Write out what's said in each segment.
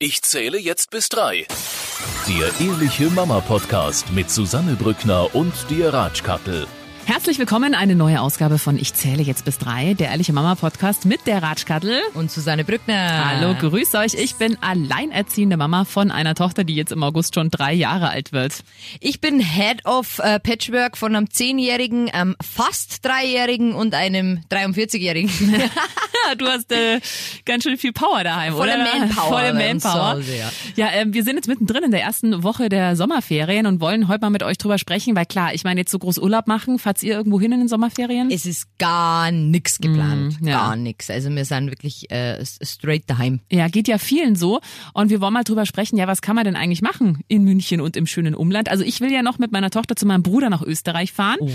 Ich zähle jetzt bis drei. Der Ehrliche Mama Podcast mit Susanne Brückner und dir Ratschkattel. Herzlich willkommen, eine neue Ausgabe von Ich zähle jetzt bis drei, der Ehrliche Mama Podcast mit der Ratschkattel. Und Susanne Brückner. Hallo, grüß euch. Ich bin alleinerziehende Mama von einer Tochter, die jetzt im August schon drei Jahre alt wird. Ich bin Head of äh, Patchwork von einem Zehnjährigen, einem fast Dreijährigen und einem 43-Jährigen. du hast äh, ganz schön viel Power daheim, Volle oder? Manpower Volle Manpower. Hause, ja. Ja, ähm, wir sind jetzt mittendrin in der ersten Woche der Sommerferien und wollen heute mal mit euch drüber sprechen, weil klar, ich meine jetzt so groß Urlaub machen, fahrt ihr irgendwo hin in den Sommerferien? Es ist gar nix geplant. Mm, ja. Gar nix. Also wir sind wirklich äh, straight daheim. Ja, geht ja vielen so. Und wir wollen mal drüber sprechen, ja, was kann man denn eigentlich machen in München und im schönen Umland? Also ich will ja noch mit meiner Tochter zu meinem Bruder nach Österreich fahren. Oh.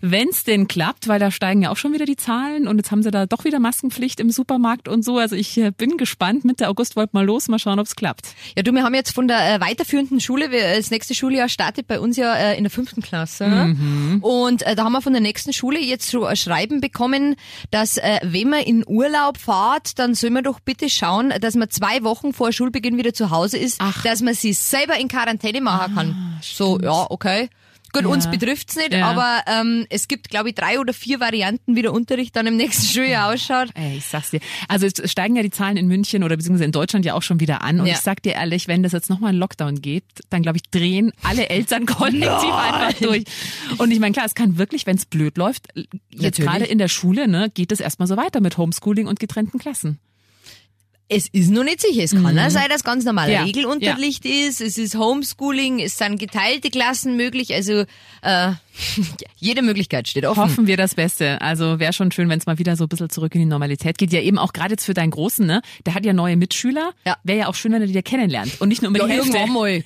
Wenn's denn klappt, weil da steigen ja auch schon wieder die Zahlen und jetzt haben sie da doch wieder Maskenpflicht im Supermarkt und so. Also ich äh, bin gespannt. Mitte August wollt mal los, mal schauen, ob's klappt. Ja, du, wir haben jetzt von der äh, weiterführenden Schule, wir, äh, das nächste Schuljahr startet bei uns ja äh, in der fünften Klasse. Mhm. Und äh, da haben wir von der nächsten Schule jetzt so ein Schreiben bekommen, dass äh, wenn man in Urlaub fahrt, dann soll man doch bitte schauen, dass man zwei Wochen vor Schulbeginn wieder zu Hause ist, Ach. dass man sich selber in Quarantäne machen kann. So, ja, okay. Gut, Ja. uns betrifft's nicht, Ja. aber ähm, es gibt, glaube ich, drei oder vier Varianten, wie der Unterricht dann im nächsten Schuljahr ausschaut. Ey, ich sag's dir. Also es steigen ja die Zahlen in München oder beziehungsweise in Deutschland ja auch schon wieder an. Und Ja. ich sag dir ehrlich, wenn das jetzt nochmal einen Lockdown gibt, dann glaube ich, drehen alle Eltern kollektiv einfach durch. Und ich meine, klar, es kann wirklich, wenn's blöd läuft, jetzt gerade in der Schule, ne, geht es erstmal so weiter mit Homeschooling und getrennten Klassen. Es ist noch nicht sicher. Es kann ja sein, dass ganz normal Mhm. Ja. Regelunterricht ist. Es ist Homeschooling, es sind geteilte Klassen möglich. Also äh, jede Möglichkeit steht offen. Hoffen wir das Beste. Also wäre schon schön, wenn es mal wieder so ein bisschen zurück in die Normalität geht. Ja, eben auch gerade jetzt für deinen Großen, ne? Der hat ja neue Mitschüler. Ja. Wäre ja auch schön, wenn er die ja kennenlernt. Und nicht nur immer Ja, irgendwann mal.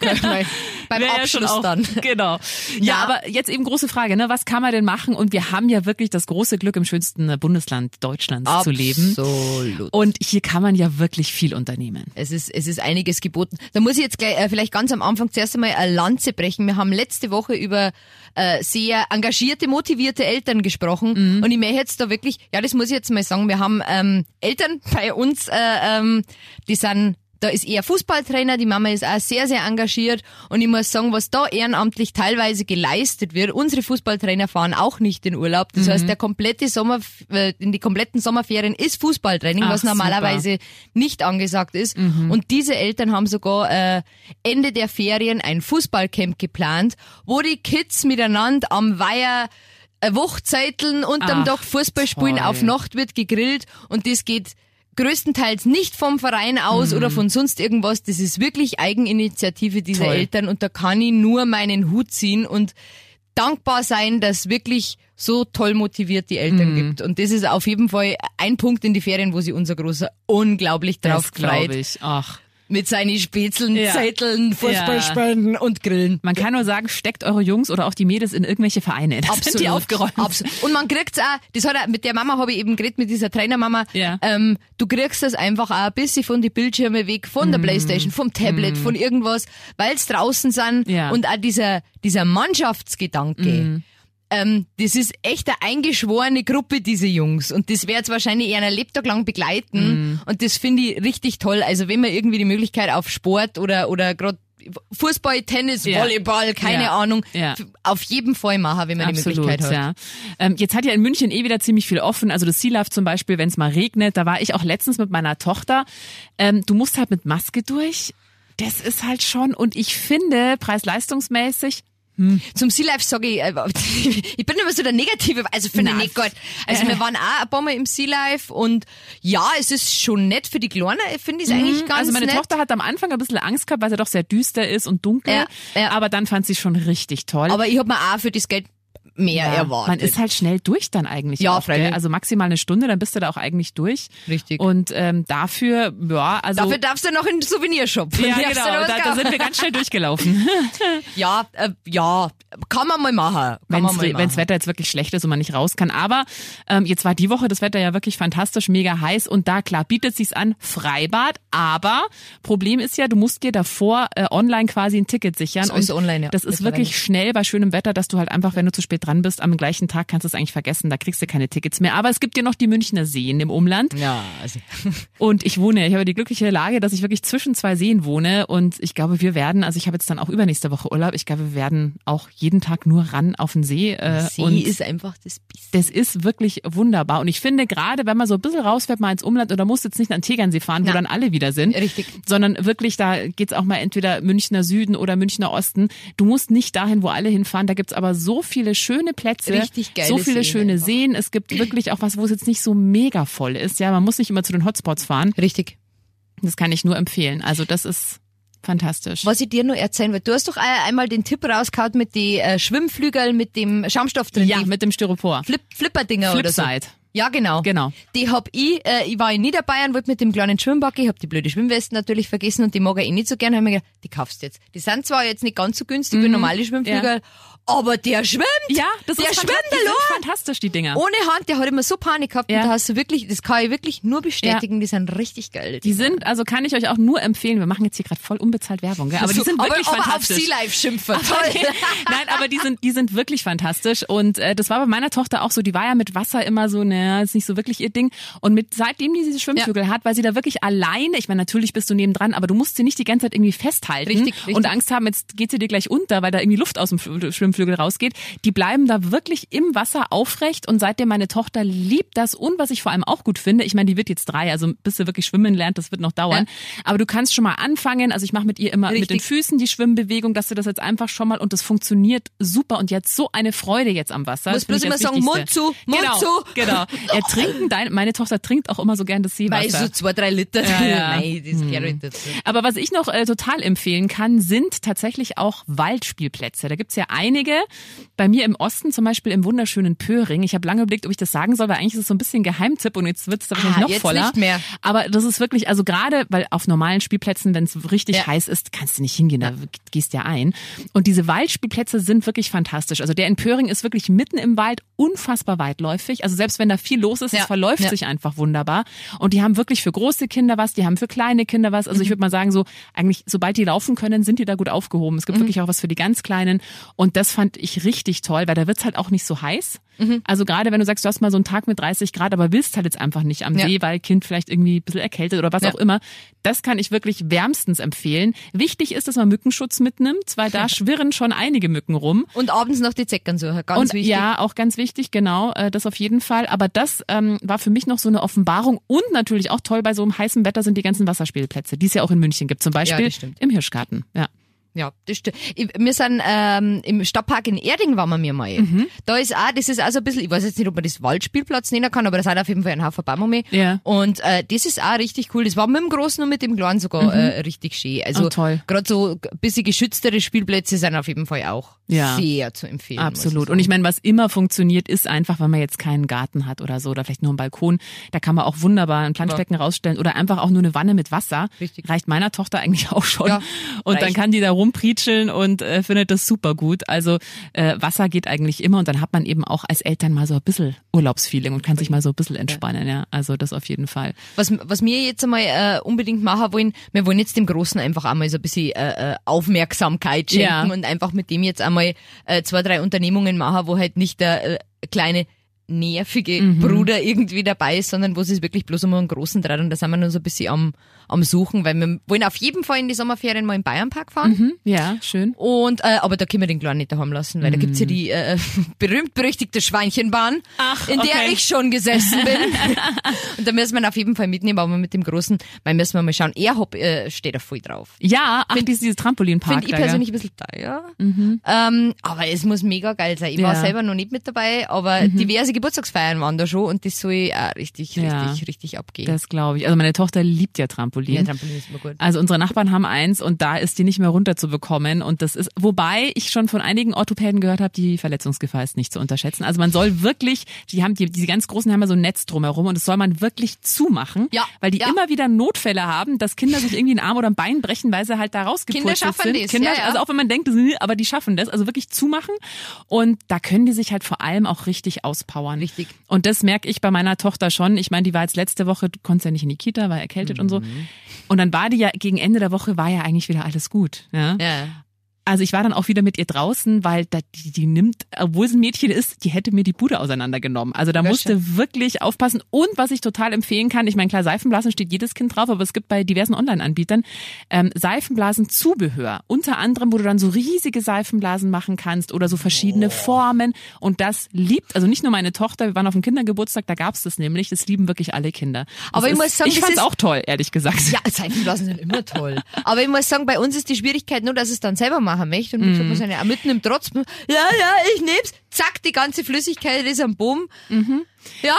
Beim Wär ja Abschluss auch, dann. Genau. Ja, Ja. aber jetzt eben große Frage, ne? Was kann man denn machen? Und wir haben ja wirklich das große Glück, im schönsten Bundesland Deutschlands zu leben. Absolut. Und hier kann man ja wirklich viel unternehmen. Es ist, es ist einiges geboten. Da muss ich jetzt gleich, äh, vielleicht ganz am Anfang zuerst einmal eine Lanze brechen. Wir haben letzte Woche über äh, sehr engagierte, motivierte Eltern gesprochen. Und ich möchte jetzt da wirklich, ja, das muss ich jetzt mal sagen, wir haben ähm, Eltern bei uns, äh, ähm, die sind da ist eher Fußballtrainer, die Mama ist auch sehr, sehr engagiert und ich muss sagen, was da ehrenamtlich teilweise geleistet wird, unsere Fußballtrainer fahren auch nicht in Urlaub. Das heißt, der komplette Sommer, äh, in die kompletten Sommerferien ist Fußballtraining, Ach, was normalerweise nicht angesagt ist. Und diese Eltern haben sogar äh, Ende der Ferien ein Fußballcamp geplant, wo die Kids miteinander am Weiher äh, Wochzeiteln unterm Ach, Dach Fußball spielen, auf Nacht wird gegrillt und das geht größtenteils nicht vom Verein aus oder von sonst irgendwas. Das ist wirklich Eigeninitiative dieser Toll. Eltern und da kann ich nur meinen Hut ziehen und dankbar sein, dass wirklich so toll motiviert die Eltern gibt. Und das ist auf jeden Fall ein Punkt in die Ferien, wo sich unser Großer unglaublich drauf das freut. ich. Ach. Mit seinen Spätzeln, Ja. Zetteln, Fußballspenden und Grillen. Man kann nur sagen, steckt eure Jungs oder auch die Mädels in irgendwelche Vereine. Das sind die aufgeräumt. Absolut. Und man kriegt's auch, das hat er, mit der Mama habe ich eben geredet, mit dieser Trainermama, Ja. ähm, du kriegst das einfach auch ein bisschen von die Bildschirme weg, von der Playstation, vom Tablet, von irgendwas, weil's draußen sind Ja. und auch dieser, dieser Mannschaftsgedanke. Mhm. Ähm, das ist echt eine eingeschworene Gruppe, diese Jungs. Und das wird jetzt wahrscheinlich eher einen Lebtag lang begleiten. Mhm. Und das finde ich richtig toll. Also wenn man irgendwie die Möglichkeit auf Sport oder, oder gerade Fußball, Tennis, Ja. Volleyball, keine Ja. Ahnung, Ja. auf jeden Fall machen, wenn man die Möglichkeit hat. ja. Ähm, jetzt hat ja in München eh wieder ziemlich viel offen. Also das Sea Life zum Beispiel, wenn es mal regnet. Da war ich auch letztens mit meiner Tochter. Ähm, du musst halt mit Maske durch. Das ist halt schon. Und ich finde, preis-leistungsmäßig, Zum Sea Life sage ich, äh, ich bin immer so der Negative, also finde ich nicht gut. Also wir waren auch ein paar Mal im Sea Life und ja, es ist schon nett für die Kleinen, finde ich es eigentlich ganz also meine nett. Tochter hat am Anfang ein bisschen Angst gehabt, weil es ja doch sehr düster ist und dunkel. Ja, ja. Aber dann fand sie schon richtig toll. Aber ich habe mir auch für das Geld mehr Ja, erwartet. Man ist halt schnell durch dann eigentlich. Ja, freilich. Also maximal eine Stunde, dann bist du da auch eigentlich durch. Richtig. Und ähm, dafür, ja, also. Dafür darfst du noch in den Souvenirshop. ja, genau, da, da sind wir ganz schnell durchgelaufen. Ja, äh, ja, kann man mal machen. Wenn das. Wetter jetzt wirklich schlecht ist und man nicht raus kann. Aber ähm, jetzt war die Woche das Wetter ja wirklich fantastisch, mega heiß. Und da, klar, bietet sich's an, Freibad. Aber Problem ist ja, du musst dir davor äh, online quasi ein Ticket sichern. Das ist online, ja, Das ist wirklich schnell bei schönem Wetter, dass du halt einfach, wenn du zu spät dran bist, am gleichen Tag kannst du es eigentlich vergessen, da kriegst du keine Tickets mehr. Aber es gibt ja noch die Münchner Seen im Umland. Ja, also. Und ich wohne, ich habe die glückliche Lage, dass ich wirklich zwischen zwei Seen wohne und ich glaube, wir werden, also ich habe jetzt dann auch übernächste Woche Urlaub, ich glaube, wir werden auch jeden Tag nur ran auf den See. Äh, See und ist einfach das Beste. das ist wirklich wunderbar. Und ich finde, gerade wenn man so ein bisschen rausfährt, mal ins Umland oder muss jetzt nicht an Tegernsee fahren, wo Na. dann alle wieder sind. Richtig. Sondern wirklich, da geht's auch mal entweder Münchner Süden oder Münchner Osten. Du musst nicht dahin, wo alle hinfahren. Da gibt's aber so viele schöne Plätze. Richtig geile So viele Seen schöne einfach. Seen. Es gibt wirklich auch was, wo es jetzt nicht so mega voll ist. Ja, man muss nicht immer zu den Hotspots fahren. Richtig. Das kann ich nur empfehlen. Also das ist fantastisch. Was ich dir nur erzählen will, du hast doch einmal den Tipp rausgehauen mit die äh, Schwimmflügel mit dem Schaumstoff drin, Ja, mit dem Styropor. Flip Flipperdinger oder so. Ja, genau. Genau. Die hab ich, äh, ich war in Niederbayern, wollte mit dem kleinen Schwimmbacke, ich hab die blöde Schwimmwesten natürlich vergessen und die mag ich eh nicht so gern, hab mir gedacht, die kaufst du jetzt. Die sind zwar jetzt nicht ganz so günstig wie normale Schwimmflügel, aber der schwimmt! Mhm. Ja, das der ist schwimmt die sind fantastisch, die Dinger. Ohne Hand, der hat immer so Panik gehabt Ja. und da hast du wirklich, das kann ich wirklich nur bestätigen, die sind richtig geil. Die sind, also kann ich euch auch nur empfehlen. Wir machen jetzt hier gerade voll unbezahlt Werbung, gell? aber die sind wirklich aber, aber auf fantastisch. Sea Life schimpfen. Toll. die- Nein, aber die sind, die sind wirklich fantastisch. Und äh, das war bei meiner Tochter auch so. Die war ja mit Wasser immer so, naja, ist nicht so wirklich ihr Ding. Und mit seitdem die diese Schwimmflügel hat, weil sie da wirklich alleine, ich meine, natürlich bist du nebendran, aber du musst sie nicht die ganze Zeit irgendwie festhalten Richtig, richtig. und Angst haben, jetzt geht sie dir gleich unter, weil da irgendwie Luft aus dem Fl- Schwimmflügel rausgeht. Die bleiben da wirklich im Wasser aufrecht und seitdem meine Tochter liebt das und was ich vor allem auch gut finde, ich meine, die wird jetzt drei, also bis sie wirklich schwimmen lernt, das wird noch dauern. Aber du kannst schon mal anfangen, also ich mache mit ihr immer mit den Richtig. Füßen die Schwimmbewegung, dass du das jetzt einfach schon mal und das funktioniert super und jetzt so eine Freude jetzt am Wasser. Muss Das finde bloß immer sagen. Mund zu, Mund genau, zu. Genau. Ja, trinken, dein, meine Tochter trinkt auch immer so gern das Seewasser. Weil so zwei, drei Liter. Ja, ja. Nein, das gehört nicht dazu. Aber was ich noch äh, total empfehlen kann, sind tatsächlich auch Waldspielplätze. Da gibt's ja einige. Bei mir im Osten, zum Beispiel im wunderschönen Pöring. Ich habe lange überlegt, ob ich das sagen soll, weil eigentlich ist es so ein bisschen Geheimtipp und jetzt wird's da wahrscheinlich Ah, noch jetzt voller. nicht mehr. Aber das ist wirklich, also gerade, weil auf normalen Spielplätzen, wenn es richtig Ja. heiß ist, kannst du nicht hingehen, da gehst ja ein. Und diese Waldspielplätze sind wirklich fantastisch. Also der in Pöring ist wirklich mitten im Wald, unfassbar weitläufig. Also selbst wenn da viel los ist, Ja. es verläuft Ja. sich einfach wunderbar. Und die haben wirklich für große Kinder was, die haben für kleine Kinder was. Mhm. Also ich würde mal sagen, so eigentlich, sobald die laufen können, sind die da gut aufgehoben. Es Mhm. gibt wirklich auch was für die ganz Kleinen. Und das fand ich richtig toll, weil da wird's halt auch nicht so heiß. Mhm. Also gerade wenn du sagst, du hast mal so einen Tag mit 30 Grad, aber willst halt jetzt einfach nicht am Ja. See, weil Kind vielleicht irgendwie ein bisschen erkältet oder was Ja. auch immer. Das kann ich wirklich wärmstens empfehlen. Wichtig ist, dass man Mückenschutz mitnimmt, weil da schwirren schon einige Mücken rum. Und abends noch die Zeckern suchen, ganz Und wichtig. ja, auch ganz wichtig, genau, äh, das auf jeden Fall. Aber das ähm, war für mich noch so eine Offenbarung und natürlich auch toll bei so einem heißen Wetter sind die ganzen Wasserspielplätze, die es ja auch in München gibt, zum Beispiel das stimmt. im Hirschgarten. Ja. Ja, das stimmt. Wir sind ähm, im Stadtpark in Erding waren wir mir mal. Mhm. Da ist auch, das ist auch so ein bisschen, ich weiß jetzt nicht, ob man das Waldspielplatz nennen kann, aber da sind auf jeden Fall ein Haufen Bäume. Ja. Und äh, das ist auch richtig cool. Das war mit dem Großen und mit dem Kleinen sogar äh, richtig schön. Also Oh, toll. gerade so ein bisschen geschütztere Spielplätze sind auf jeden Fall auch Ja. sehr zu empfehlen. Absolut. ich Und ich meine, was immer funktioniert, ist einfach, wenn man jetzt keinen Garten hat oder so oder vielleicht nur einen Balkon, da kann man auch wunderbar ein Planschbecken rausstellen oder einfach auch nur eine Wanne mit Wasser. Richtig. Reicht meiner Tochter eigentlich auch schon. Ja, und dann reicht. kann die da rumprietscheln und äh, findet das super gut. Also äh, Wasser geht eigentlich immer und dann hat man eben auch als Eltern mal so ein bisschen Urlaubsfeeling und kann sich mal so ein bisschen entspannen. Ja, also das auf jeden Fall. Was, was wir jetzt einmal äh, unbedingt machen wollen, wir wollen jetzt dem Großen einfach einmal so ein bisschen äh, äh, Aufmerksamkeit schenken Ja. und einfach mit dem jetzt einmal äh, zwei, drei Unternehmungen machen, wo halt nicht der äh, kleine nervige Mhm. Bruder irgendwie dabei ist, sondern wo es wirklich bloß um einen großen dreht und da sind wir nur so ein bisschen am, am Suchen, weil wir wollen auf jeden Fall in die Sommerferien mal im Bayernpark fahren. Hm, ja, schön. Und äh, aber da können wir den Kleinen nicht daheim lassen, weil da gibt's ja die äh, berühmt-berüchtigte Schweinchenbahn, Mhm. Ach, in der okay. ich schon gesessen bin. und da müssen wir ihn auf jeden Fall mitnehmen, aber mit dem Großen, weil müssen wir mal schauen. Er hab, äh, steht da voll drauf. Ja, ach, dieses, dieses Trampolinpark. Finde ich persönlich ein bisschen teuer. Ähm, aber es muss mega geil sein. Ich war Ja. Mhm. selber noch nicht mit dabei, aber diverse Geburtstagsfeiern waren da schon und das soll auch richtig, Ja. richtig, richtig abgehen. Das glaube ich. Also meine Tochter liebt ja Trampolin. ja, Trampolin ist immer gut. Also unsere Nachbarn haben eins und da ist die nicht mehr runterzubekommen und das ist, wobei ich schon von einigen Orthopäden gehört habe, die Verletzungsgefahr ist nicht zu unterschätzen. Also man soll wirklich, die haben die, diese ganz großen haben ja so ein Netz drumherum und das soll man wirklich zumachen, Ja, weil die ja. immer wieder Notfälle haben, dass Kinder sich irgendwie einen Arm oder ein Bein brechen, weil sie halt da rausgepurzelt Kinder schaffen sind. das, Kinder, ja, also auch wenn man denkt, sind- aber die schaffen das, also wirklich zumachen und da können die sich halt vor allem auch richtig auspowern. Richtig. Und das merke ich bei meiner Tochter schon. Ich meine, die war jetzt letzte Woche, du konntest ja nicht in die Kita, war erkältet und so. Und dann war die ja gegen Ende der Woche war ja eigentlich wieder alles gut. Ja? Ja. Also ich war dann auch wieder mit ihr draußen, weil da, die, die nimmt, obwohl es ein Mädchen ist, die hätte mir die Bude auseinandergenommen. Also da musste wirklich aufpassen. Und was ich total empfehlen kann, ich meine, klar, Seifenblasen steht jedes Kind drauf, aber es gibt bei diversen Online-Anbietern ähm, Seifenblasen-Zubehör. Unter anderem, wo du dann so riesige Seifenblasen machen kannst oder so verschiedene Formen. Und das liebt, also nicht nur meine Tochter, wir waren auf dem Kindergeburtstag, da gab's das nämlich, das lieben wirklich alle Kinder. Das Aber ich ist, muss sagen, ich fand's auch toll, ehrlich gesagt. Ja, Seifenblasen sind immer toll. Aber ich muss sagen, bei uns ist die Schwierigkeit nur, dass es dann selber machen möchte. Und man Mhm. ist ja auch mitten im Trotz. Ja, ja, ich nehm's. Zack, die ganze Flüssigkeit ist am Bumm. Ja,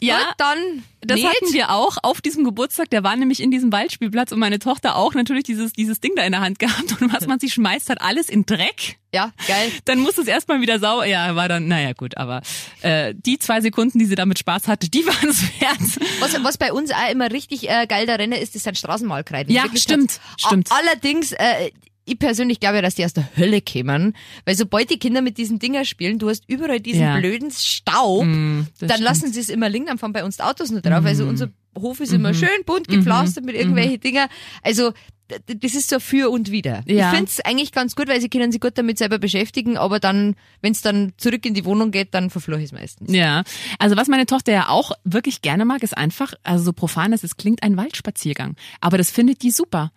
Ja, gut, dann Das nicht. hatten wir auch auf diesem Geburtstag. Der war nämlich in diesem Waldspielplatz und meine Tochter auch natürlich dieses, dieses Ding da in der Hand gehabt. Und was man sich schmeißt, hat alles in Dreck. Ja, geil. Dann muss es erstmal wieder sauber. Ja, war dann, naja, gut, aber äh, die zwei Sekunden, die sie damit Spaß hatte, die waren es wert. Was, was bei uns auch immer richtig äh, geil da Rennen ist, das sind Straßenmalkreiden. Ja, stimmt, stimmt. Allerdings, äh, ich persönlich glaube ja, dass die aus der Hölle kämen, weil sobald die Kinder mit diesen Dinger spielen, du hast überall diesen Ja. blöden Staub, Mm, dann stimmt. Mhm. lassen sie es immer liegen, dann fahren bei uns die Autos nur drauf. Also unser Hof ist immer schön bunt gepflastert mit irgendwelchen Dinger. Also das ist so für und wieder. Ja. Ich find's eigentlich ganz gut, weil sie können sich gut damit selber beschäftigen, aber dann, wenn's dann zurück in die Wohnung geht, dann verfluche ich es meistens. Ja, also was meine Tochter ja auch wirklich gerne mag, ist einfach, also so profan es ist, klingt ein Waldspaziergang. Aber das findet die super.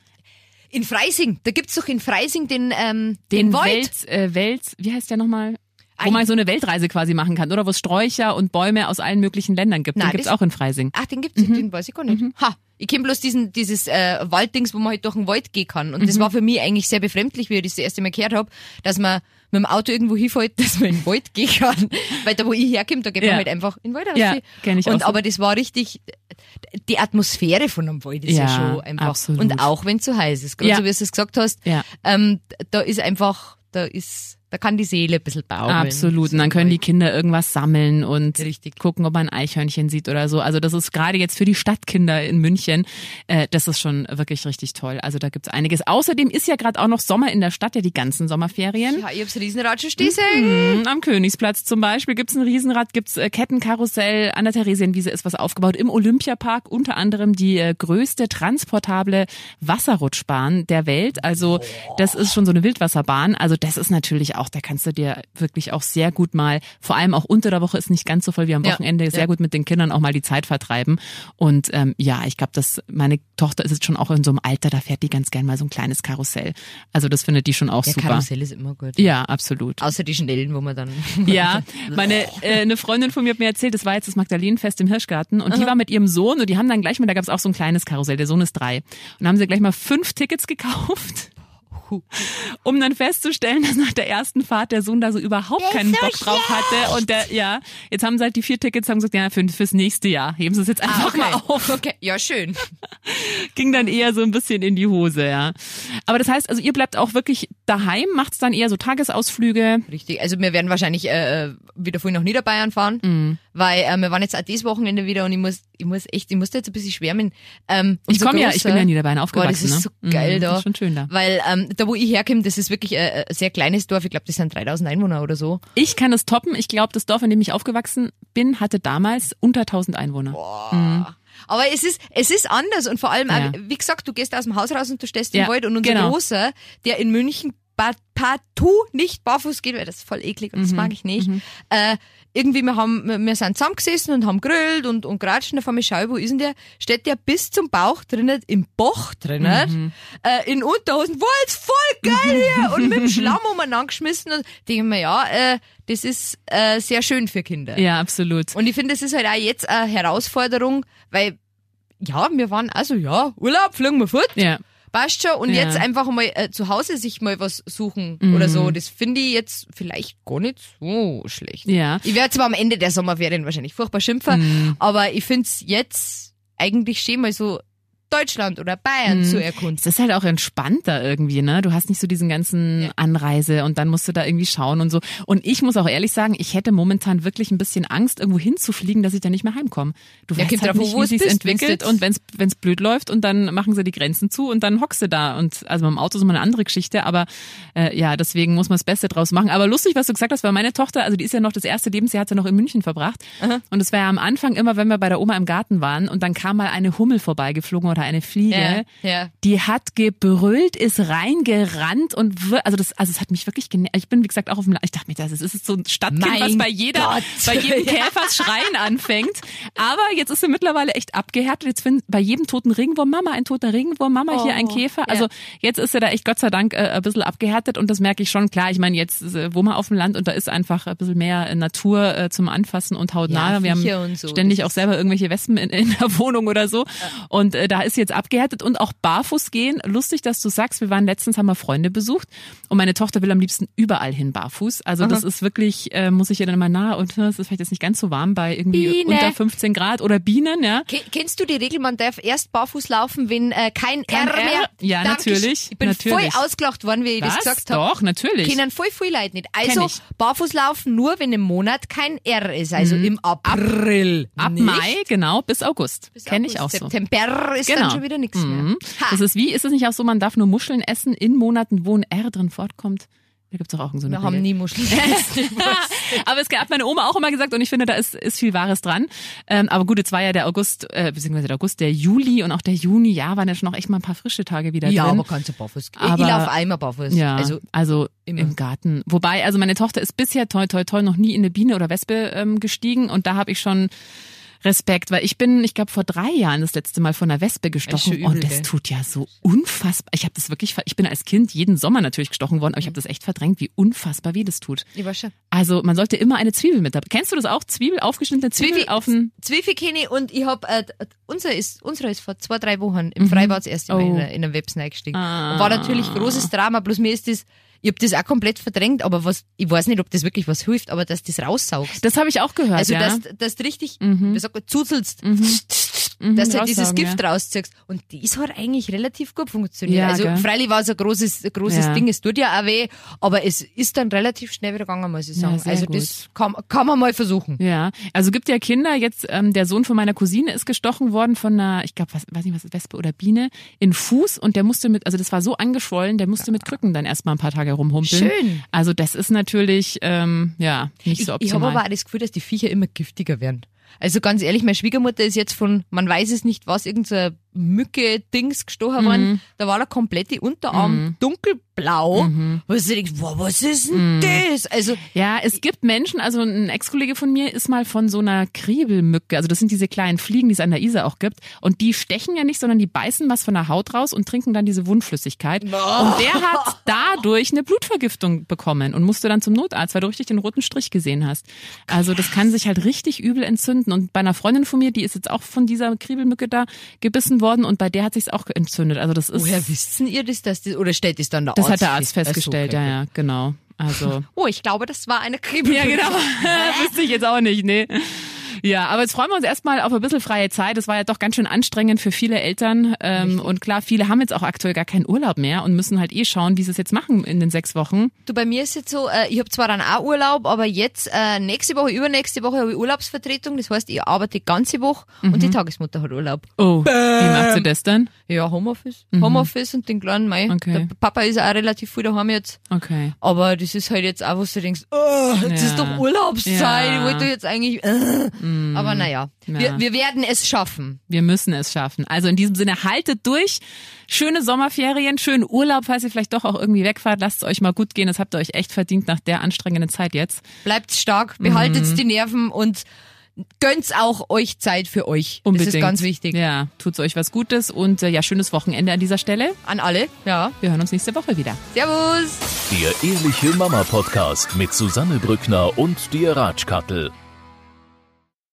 In Freising, da gibt's doch in Freising den, ähm, Den den Wald. Welt, äh, Welt, wie heißt der nochmal? Wo man so eine Weltreise quasi machen kann, oder wo es Sträucher und Bäume aus allen möglichen Ländern gibt. Nein, Den gibt's auch in Freising. Ach, den gibt's, den weiß ich gar nicht. Ha, ich kenn bloß diesen, dieses äh, Walddings, wo man halt durch den Wald gehen kann. Und das war für mich eigentlich sehr befremdlich, wie ich das, das erste Mal gehört hab, dass man mit dem Auto irgendwo hinfällt, dass man in den Wald gehen kann. Weil da, wo ich herkomme, da geht Ja. man halt einfach in den Wald raus. Ja, kenn ich auch Und so. aber das war richtig, die Atmosphäre von einem Wald ist ja, Ja, schon einfach. absolut. Und auch wenn es zu heiß ist. Gerade Ja. so wie du es gesagt hast, Ja. ähm, da ist einfach, da ist, da kann die Seele ein bisschen baumeln. Absolut. Und dann können die Kinder irgendwas sammeln und Richtig. gucken, ob man ein Eichhörnchen sieht oder so. Also das ist gerade jetzt für die Stadtkinder in München, äh, das ist schon wirklich richtig toll. Also da gibt's einiges. Außerdem ist ja gerade auch noch Sommer in der Stadt, ja die ganzen Sommerferien. Ja, ich hab's Riesenrad schon stehen. Mhm, Am Königsplatz zum Beispiel gibt's ein Riesenrad, gibt's äh, Kettenkarussell, an der Theresienwiese ist was aufgebaut. Im Olympiapark unter anderem die äh, größte transportable Wasserrutschbahn der Welt. Also das ist schon so eine Wildwasserbahn. Also das ist natürlich auch, da kannst du dir wirklich auch sehr gut mal, vor allem auch unter der Woche ist nicht ganz so voll wie am Ja, Wochenende, sehr ja. gut mit den Kindern auch mal die Zeit vertreiben. Und ähm, ja, ich glaube, dass meine Tochter ist jetzt schon auch in so einem Alter, da fährt die ganz gern mal so ein kleines Karussell. Also das findet die schon auch Ja, super. Karussell ist immer gut. Ja, absolut. Außer die Schnellen, wo man dann. Ja, meine äh, eine Freundin von mir hat mir erzählt, das war jetzt das Magdalenenfest im Hirschgarten und die war mit ihrem Sohn und die haben dann gleich mal, da gab es auch so ein kleines Karussell, der Sohn ist drei. Und dann haben sie gleich mal fünf Tickets gekauft. Um dann festzustellen, dass nach der ersten Fahrt der Sohn da so überhaupt keinen so Bock drauf hatte. Und der, ja, jetzt haben sie halt die vier Tickets, haben gesagt, ja, für, fürs nächste Jahr. Heben sie es jetzt einfach okay. mal auf. Okay, ja, schön. Ging dann eher so ein bisschen in die Hose, ja. Aber das heißt, also ihr bleibt auch wirklich daheim, macht's dann eher so Tagesausflüge. Richtig. Also wir werden wahrscheinlich äh, wieder vorhin nach Niederbayern fahren, Mhm. weil äh, wir waren jetzt auch dieses Wochenende wieder und ich muss, ich muss echt, ich musste jetzt ein bisschen schwärmen. Ähm, Ich komme ja, ich bin ja in Niederbayern Boah, das aufgewachsen. ist so ne? geil Mhm, da. Das ist schon schön da. Weil ähm, da, wo ich herkomme, das ist wirklich äh, ein sehr kleines Dorf. Ich glaube, das sind 3000 Einwohner oder so. Ich kann es toppen. Ich glaube, das Dorf, in dem ich aufgewachsen bin, hatte damals unter 1000 Einwohner. Aber es ist, es ist anders und vor allem, Ja. auch, wie gesagt, du gehst aus dem Haus raus und du stehst im Ja, Wald und unser genau. Großer, der in München partout nicht barfuß geht, weil das ist voll eklig und das Mhm, mag ich nicht. Äh, irgendwie, wir haben, wir sind zusammengesessen und haben grillt und, und geratscht und auf schau, wo ist denn der? Steht der bis zum Bauch drinnen, im Bauch drinnen, Mhm. äh, in Unterhosen, war jetzt voll geil hier und mit dem Schlamm umeinander geschmissen und denke mir, ja, äh, das ist äh, sehr schön für Kinder. Ja, absolut. Und ich finde, das ist halt auch jetzt eine Herausforderung, weil, ja, wir waren also, ja, Urlaub, fliegen wir fort, Ja. Passt schon. Und Ja. jetzt einfach mal äh, zu Hause sich mal was suchen oder so, das finde ich jetzt vielleicht gar nicht so schlecht. Ja. Ich werde zwar am Ende der Sommerferien wahrscheinlich furchtbar schimpfen, aber ich finde es jetzt eigentlich schön, mal so Deutschland oder Bayern zu erkunden. Es ist halt auch entspannter irgendwie, ne? Du hast nicht so diesen ganzen Anreise und dann musst du da irgendwie schauen und so. Und ich muss auch ehrlich sagen, ich hätte momentan wirklich ein bisschen Angst, irgendwo hinzufliegen, dass ich dann nicht mehr heimkomme. Du Ja, weißt kommt halt nicht, wo wie es sich's entwickelt und wenn's wenn's blöd läuft und dann machen sie die Grenzen zu und dann hockst du da und also dem Auto ist immer eine andere Geschichte, aber äh, ja, deswegen muss man das Beste draus machen. Aber lustig, was du gesagt hast, weil meine Tochter, also die ist ja noch das erste Lebensjahr hat sie noch in München verbracht und es war ja am Anfang immer, wenn wir bei der Oma im Garten waren und dann kam mal eine Hummel vorbeigeflogen oder eine Fliege. Ja, ja. Die hat gebrüllt, ist reingerannt und also das, also es hat mich wirklich genervt. Ich bin wie gesagt auch auf dem, La- ich dachte mir, das ist, das ist so ein Stadtkind, Mein was bei jeder, Gott. bei jedem Ja. Käfers Schreien anfängt. Aber jetzt ist sie mittlerweile echt abgehärtet. Jetzt finden bei jedem toten Regenwurm Mama ein toter Regenwurm, Mama hier ein Oh, Käfer. ja. Also jetzt ist sie da echt Gott sei Dank äh, ein bisschen abgehärtet und das merke ich schon. Klar, ich meine jetzt äh, wohnen wir auf dem Land und da ist einfach ein bisschen mehr äh, Natur äh, zum Anfassen und hautnah. Ja, wir haben so. ständig auch selber irgendwelche Wespen in, in der Wohnung oder so. Und äh, da ist sie jetzt abgehärtet und auch barfuß gehen. Lustig, dass du sagst, wir waren letztens, haben wir Freunde besucht und meine Tochter will am liebsten überall hin barfuß. Also das ist wirklich, äh, muss ich ihr dann immer nah und äh, es ist vielleicht jetzt nicht ganz so warm bei irgendwie Biene. unter 15 Grad oder Bienen, ja. Ke- Kennst du die Regel, man darf erst barfuß laufen, wenn äh, kein, Kein R R? mehr? Ja, Danke, natürlich, Ich bin natürlich. voll ausgelacht worden, wie ich das Was? gesagt habe. Doch, natürlich. Kennen voll viel Leute nicht. Also ich. barfuß laufen nur, wenn im Monat kein R ist, also im April. Mhm. Ab nicht? Mai, genau, bis August. Bis Kenne ich auch so. September ist Genau. dann schon wieder nichts mehr. Mhm. Ha. Das ist wie, ist es nicht auch so, man darf nur Muscheln essen in Monaten, wo ein R drin fortkommt? Da gibt's doch auch so eine Wir haben Regel. nie Muscheln. aber es hat meine Oma auch immer gesagt und ich finde, da ist, ist viel Wahres dran. Ähm, aber gut, jetzt war ja der August, äh, beziehungsweise der August, der Juli und auch der Juni, ja, waren ja schon noch echt mal ein paar frische Tage wieder ja, drin. aber kannst du barfuß gehen. Ich laufe einmal barfuß. Ja, Also also, immer. im Garten. Wobei, also meine Tochter ist bisher toi toi toi noch nie in eine Biene oder Wespe ähm, gestiegen und da habe ich schon Respekt, weil ich bin, ich glaube, vor drei Jahren das letzte Mal von einer Wespe gestochen und das tut ja so unfassbar. Ich habe das wirklich, ich bin als Kind jeden Sommer natürlich gestochen worden, aber ich habe das echt verdrängt, wie unfassbar weh das tut. ich weiß schon. Also man sollte immer eine Zwiebel mit dabei. Kennst du das auch? Zwiebel, aufgeschnittene Zwiebel, Zwiebel- auf ein Zwiebel kenne ich und ich hab, äh, unser ist, unserer ist vor zwei, drei Wochen im Freibad das erste Mal Oh. in, einem Webs eingestiegen. Ah. Und war natürlich großes Drama, bloß mir ist das, ich hab das auch komplett verdrängt, aber was, ich weiß nicht, ob das wirklich was hilft, aber dass das raussaugst. Das habe ich auch gehört, Also, ja. dass, dass du richtig, wie sagt man, zuzelst, dass du dieses raussaugen, Gift ja. rausziehst. Und das hat eigentlich relativ gut funktioniert. Ja, also, gell. freilich war es ein großes, ein großes Ja. Ding, es tut ja auch weh, aber es ist dann relativ schnell wieder gegangen, muss ich sagen. also, gut. das kann, kann man mal versuchen. Ja, also gibt ja Kinder, jetzt ähm, der Sohn von meiner Cousine ist gestochen worden von einer, ich glaube, was, weiß nicht, was ist Wespe oder Biene, in Fuß und der musste mit, also das war so angeschwollen, der musste mit Krücken dann erstmal ein paar Tage rumhumpeln. Schön. Also das ist natürlich, ähm, ja, nicht Ich, so ich habe optimal. aber auch das Gefühl, dass die Viecher immer giftiger werden. Also ganz ehrlich, meine Schwiegermutter ist jetzt von, man weiß es nicht was, irgendein Mücke-Dings gestochen Mhm. worden. Da war der komplette Unterarm dunkelblau. Mhm. Wo du denkst, wow, was ist denn das? Also, Ja, es gibt Menschen, also ein Ex-Kollege von mir ist mal von so einer Kriebelmücke, also das sind diese kleinen Fliegen, die es an der Isar auch gibt, und die stechen ja nicht, sondern die beißen was von der Haut raus und trinken dann diese Wundflüssigkeit. Und der hat dadurch eine Blutvergiftung bekommen und musste dann zum Notarzt, weil du richtig den roten Strich gesehen hast. Also das kann sich halt richtig übel entzünden. Und bei einer Freundin von mir, die ist jetzt auch von dieser Kriebelmücke da gebissen worden und bei der hat sich's auch entzündet. Also das ist, woher wissen ihr das, dass das, oder stellt das dann der das Arzt hat der Arzt fest? festgestellt, so, ja, okay. ja, genau. Also Oh, ich glaube, das war eine Kriebel. ja, genau. Wüsste ich jetzt auch nicht, nee. Ja, aber jetzt freuen wir uns erstmal auf ein bisschen freie Zeit. Es war ja doch ganz schön anstrengend für viele Eltern. Ähm, und klar, viele haben jetzt auch aktuell gar keinen Urlaub mehr und müssen halt eh schauen, wie sie es jetzt machen in den sechs Wochen. Du, bei mir ist jetzt so, äh, ich habe zwar dann auch Urlaub, aber jetzt äh, nächste Woche, übernächste Woche habe ich Urlaubsvertretung. Das heißt, ich arbeite die ganze Woche und die Tagesmutter hat Urlaub. Oh, wie macht sie das dann? Ja, Homeoffice. Homeoffice und den kleinen Mai. Okay. Der Papa ist auch relativ viel daheim jetzt. Okay. Aber das ist halt jetzt auch, wo du denkst, oh, jetzt Ja. ist doch Urlaubszeit. Ja. Ich wollte jetzt eigentlich, äh. Aber naja, Ja. wir, wir werden es schaffen. Wir müssen es schaffen. Also in diesem Sinne, haltet durch. Schöne Sommerferien, schönen Urlaub, falls ihr vielleicht doch auch irgendwie wegfahrt. Lasst es euch mal gut gehen. Das habt ihr euch echt verdient nach der anstrengenden Zeit jetzt. Bleibt stark, behaltet Mhm. die Nerven und gönnt's auch euch Zeit für euch. Unbedingt. Das ist ganz wichtig. Ja, tut's euch was Gutes und äh, ja, schönes Wochenende an dieser Stelle. An alle, ja. Wir hören uns nächste Woche wieder. Servus. Der Ehrliche Mama Podcast mit Susanne Brückner und dir Ratschkattel.